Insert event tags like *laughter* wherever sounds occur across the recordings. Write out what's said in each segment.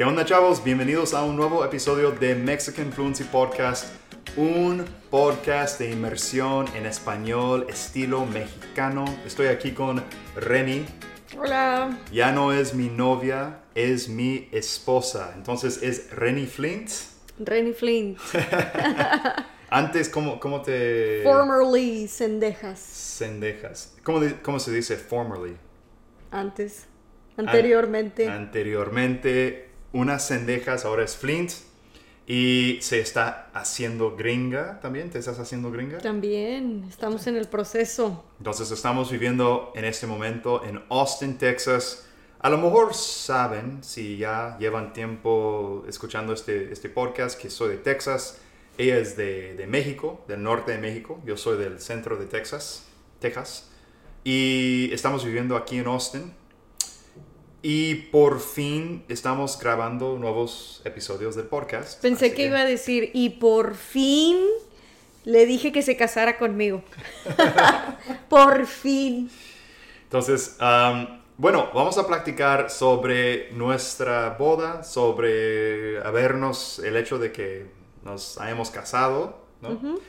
¿Qué onda chavos? Bienvenidos a un nuevo episodio de Mexican Fluency Podcast, un podcast de inmersión en español estilo mexicano. Estoy aquí con Reni. Hola. Ya no es mi novia, es mi esposa. Entonces es Reni Flint. Reni Flint. *laughs* Antes, ¿cómo, cómo te...? Formerly Cendejas. Cendejas. ¿Cómo, cómo se dice formerly? Antes. Anteriormente. Anteriormente, unas cendejas, ahora es Flint. Y se está haciendo gringa también. ¿Te estás haciendo gringa? También. Estamos en el proceso. Entonces estamos viviendo en este momento en Austin, Texas. A lo mejor saben, si ya llevan tiempo escuchando este, este podcast, que soy de Texas. Ella es de, de México, del norte de México. Yo soy del centro de Texas, Texas. Y estamos viviendo aquí en Austin. Y por fin estamos grabando nuevos episodios del podcast. Pensé que iba a decir, y por fin le dije que se casara conmigo. *laughs* por fin. Entonces, am, bueno, vamos a platicar sobre nuestra boda, sobre habernos, el hecho de que nos hayamos casado, ¿no?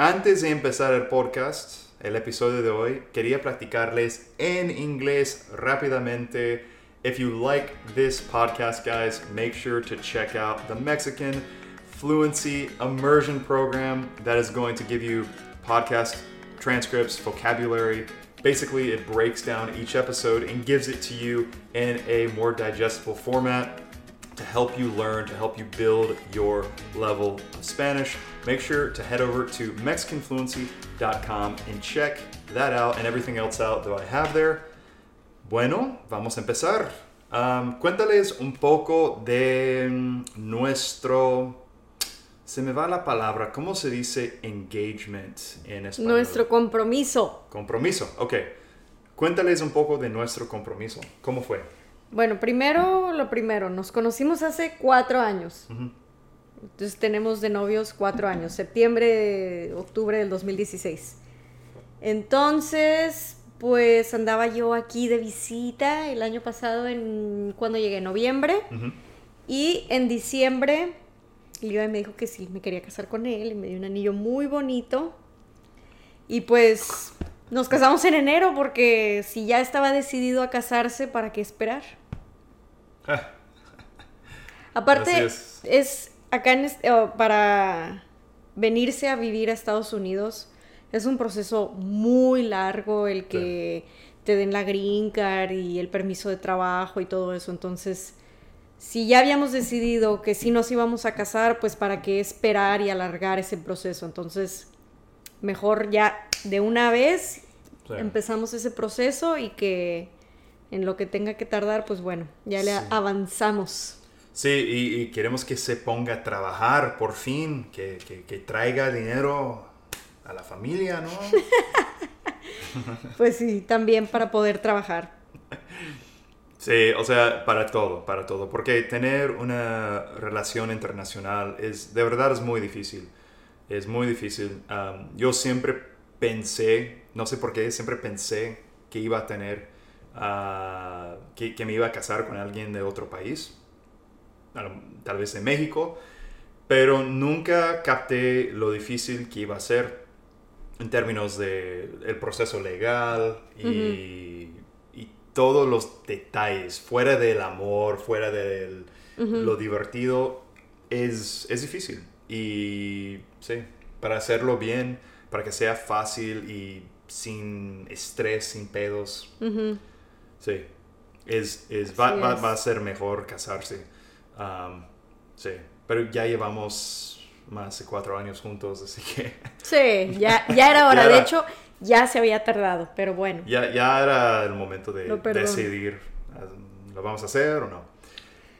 Antes de empezar el podcast, el episodio de hoy, quería practicarles en inglés rápidamente. If you like this podcast, guys, make sure to check out the Mexican Fluency Immersion Program that is going to give you podcast transcripts, vocabulary. Basically, it breaks down each episode and gives it to you in a more digestible format to help you learn, to help you build your level of Spanish. Make sure to head over to MexicanFluency.com and check that out and everything else out that I have there. Bueno, vamos a empezar. Um, cuéntales un poco de mm, nuestro. Se me va la palabra. ¿Cómo se dice engagement en español? Nuestro compromiso. Compromiso, ok. Cuéntales un poco de nuestro compromiso. ¿Cómo fue? Bueno, primero lo primero. Nos conocimos hace cuatro años. Ujú. Entonces tenemos de novios cuatro años, septiembre, octubre del 2016. Entonces, pues andaba yo aquí de visita el año pasado, en, cuando llegué en noviembre, y en diciembre, Levi me dijo que sí, me quería casar con él, y me dio un anillo muy bonito. Y pues nos casamos en enero, porque si ya estaba decidido a casarse, ¿para qué esperar? *laughs* Aparte, es. es. acá en este- oh, para venirse a vivir a Estados Unidos es un proceso muy largo el que te den la green card y el permiso de trabajo y todo eso. Entonces, si ya habíamos decidido que sí nos íbamos a casar, pues para qué esperar y alargar ese proceso. Entonces, mejor ya de una vez Sí. empezamos ese proceso y que en lo que tenga que tardar, pues bueno, ya le Sí. avanzamos. Sí, y, y queremos que se ponga a trabajar por fin, que, que- que traiga dinero a la familia, ¿no? *laughs* Pues sí, también para poder trabajar. Sí, o sea, para todo, para todo. Porque tener una relación internacional es, de verdad, es muy difícil. Es muy difícil. Um, yo siempre pensé, no sé por qué, siempre pensé que iba a tener, ah, que, que me iba a casar con alguien de otro país, tal vez de México, pero nunca capté lo difícil que iba a ser en términos de el proceso legal y, y todos los detalles, fuera del amor, fuera de lo divertido, es, es difícil. Y sí, para hacerlo bien, para que sea fácil y sin estrés, sin pedos, Ujú. sí, es, es, va, va- es. va a ser mejor casarse. Um, sí, pero ya llevamos más de cuatro años juntos, así que... Sí, ya, ya era *laughs* hora. Ya De era. hecho, ya se había tardado, pero bueno. Ya, ya era el momento de perdono. decidir, ah, ¿lo vamos a hacer o no?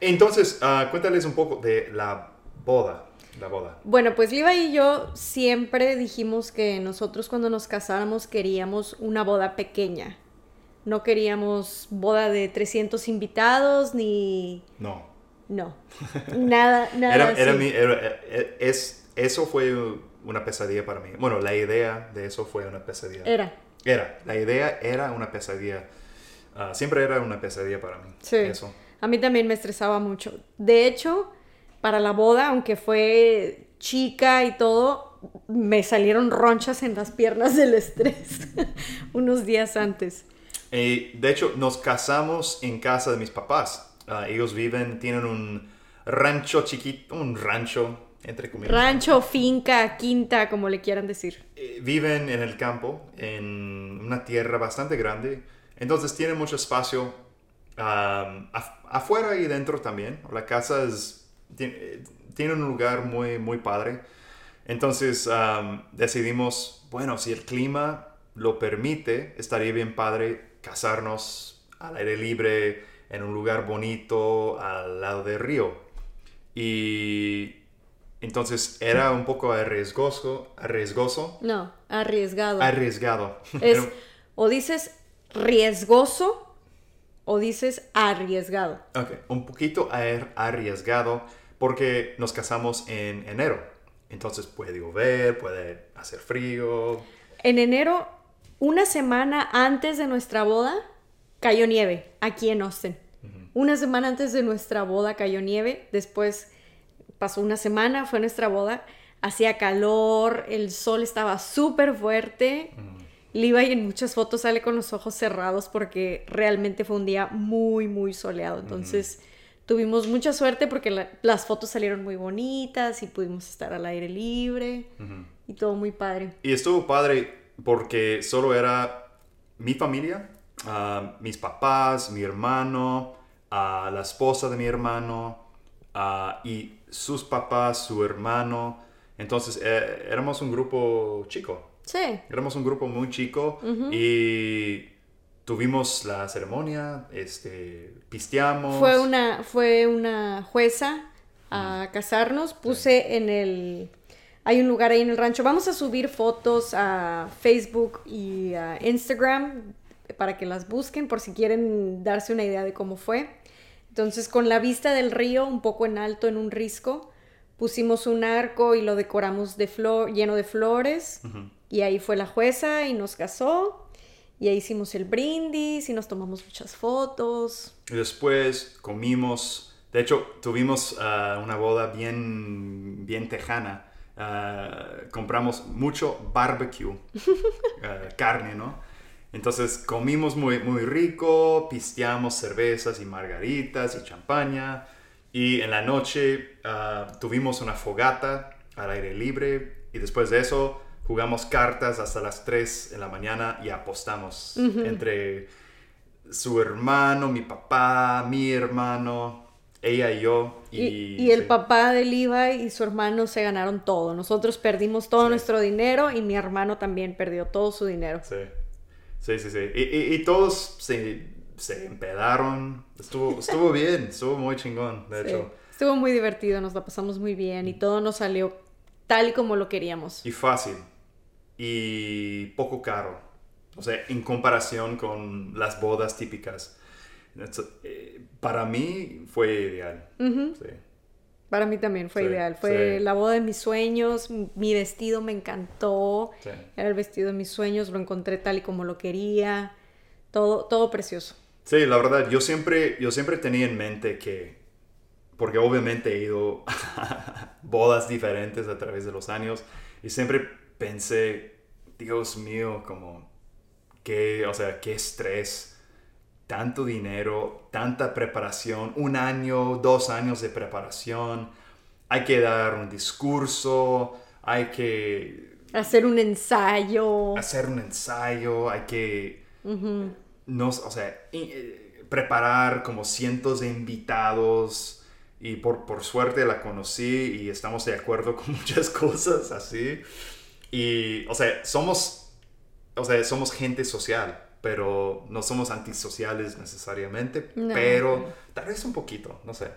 Entonces, ah, cuéntales un poco de la boda, la boda. Bueno, pues Liva y yo siempre dijimos que nosotros cuando nos casáramos queríamos una boda pequeña. No queríamos boda de 300 invitados ni... No. No. Nada, *laughs* nada Era, así. era mi- era- eh, es, eso fue una pesadilla para mí. Bueno, la idea de eso fue una pesadilla. Era. Era, la idea era una pesadilla. Ah, siempre era una pesadilla para mí. Sí. Eso. A mí también me estresaba mucho. De hecho, para la boda, aunque fue chica y todo, me salieron ronchas en las piernas del estrés *laughs* unos días antes. Eh, de hecho, nos casamos en casa de mis papás. Ah, ellos viven, tienen un rancho chiquito, un rancho, entre comillas. Rancho, finca, quinta, como le quieran decir. Eh, viven en el campo, en una tierra bastante grande. Entonces tienen mucho espacio um, af- afuera y dentro también. La casa es, tiene, eh, tiene un lugar muy, muy padre. Entonces um, decidimos, bueno, si el clima lo permite, estaría bien padre casarnos al aire libre, en un lugar bonito, al lado del río. Y entonces era un poco arriesgoso, arriesgoso, No, arriesgado. arriesgado. es, *laughs* o dices riesgoso o dices arriesgado. Ok, un poquito ar- arriesgado porque nos casamos en enero. Entonces puede llover, puede hacer frío. En enero, una semana antes de nuestra boda, cayó nieve aquí en Austin. Una semana antes de nuestra boda cayó nieve. Después pasó una semana, fue nuestra boda. Hacía calor, el sol estaba súper fuerte. Levi en muchas fotos sale con los ojos cerrados porque realmente fue un día muy, muy soleado. Entonces tuvimos mucha suerte porque la- las fotos salieron muy bonitas y pudimos estar al aire libre y todo muy padre. Y estuvo padre porque solo era mi familia, ah, mis papás, mi hermano, ah, la esposa de mi hermano ah, y sus papás, su hermano. Entonces eh, éramos un grupo chico. Sí, Éramos un grupo muy chico y tuvimos la ceremonia, este, pisteamos. Fue una, fue una jueza a casarnos. Puse en el... Hay un lugar ahí en el rancho. Vamos a subir fotos a Facebook y a Instagram para que las busquen por si quieren darse una idea de cómo fue. Entonces, con la vista del río, un poco en alto, en un risco, pusimos un arco y lo decoramos de flor, lleno de flores. Y ahí fue la jueza y nos casó. Y ahí hicimos el brindis y nos tomamos muchas fotos. Y después comimos, de hecho tuvimos ah, una boda bien, bien tejana. Ah, compramos mucho barbecue, *laughs* ah, carne, ¿no? Entonces comimos muy, muy rico, pisteamos cervezas y margaritas y champaña. Y en la noche tuvimos una fogata al aire libre. Y después de eso jugamos cartas hasta las 3 de la mañana y apostamos entre su hermano, mi papá, mi hermano, ella y yo. Y, Y, y el sí. papá de Levi y su hermano se ganaron todo. Nosotros perdimos todo Sí. nuestro dinero y mi hermano también perdió todo su dinero. Sí, sí, sí. sí. Y, todos se, se empedaron. Estuvo, estuvo bien, estuvo muy chingón, de hecho. Estuvo muy divertido, nos la pasamos muy bien y todo nos salió tal y como lo queríamos. Y fácil. Y poco caro. O sea, en comparación con las bodas típicas. Eh, Para mí fue ideal. Sí. Para mí también fue Sí, ideal. Fue sí. la boda de mis sueños. Mi vestido me encantó. Era el vestido de mis sueños. Lo encontré tal y como lo quería. Todo, todo precioso. Sí, la verdad, yo siempre, yo siempre tenía en mente que, porque obviamente he ido *laughs* a bodas diferentes a través de los años, y siempre pensé, Dios mío, como, qué, o sea, qué estrés, tanto dinero, tanta preparación, un año, dos años de preparación, hay que dar un discurso, hay que Hacer un ensayo. hacer un ensayo, hay que, no, o sea, eh, preparar como cientos de invitados y por, por suerte la conocí y estamos de acuerdo *laughs* con muchas cosas así. Y, o sea, somos, o sea, somos gente social, pero no somos antisociales necesariamente, No. pero tal vez un poquito, no sé,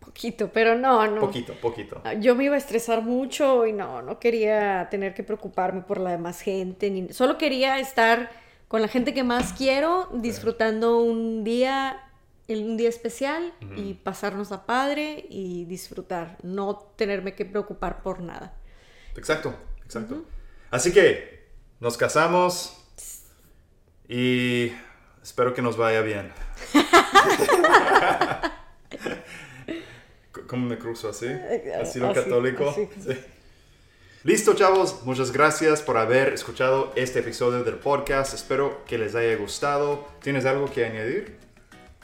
Poquito, pero no, no. poquito, poquito. Ah, Yo me iba a estresar mucho y no, no quería tener que preocuparme por la demás gente, ni... solo quería estar con la gente que más quiero, disfrutando un día, un día especial y pasarnos a padre y disfrutar, no tenerme que preocupar por nada. Exacto, exacto. Así que nos casamos y espero que nos vaya bien. *laughs* ¿Cómo me cruzo así? Así lo Así, católico. así. Sí. Listo, chavos. Muchas gracias por haber escuchado este episodio del podcast. Espero que les haya gustado. ¿Tienes algo que añadir?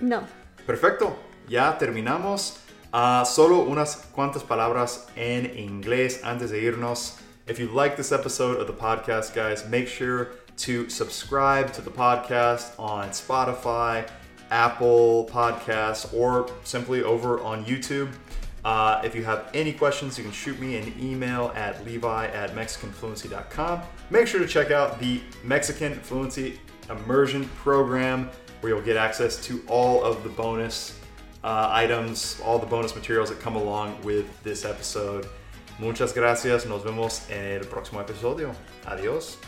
No. Perfecto. Ya terminamos. Ah, solo unas cuantas palabras en inglés antes de irnos. If you like this episode of the podcast, guys, make sure to subscribe to the podcast on Spotify, Apple Podcasts, or simply over on YouTube. Uh, if you have any questions, you can shoot me an email at levi at mexicanfluency.com. Make sure to check out the Mexican Fluency Immersion Program, where you'll get access to all of the bonus uh, items, all the bonus materials that come along with this episode. Muchas gracias. Nos vemos en el próximo episodio. Adiós.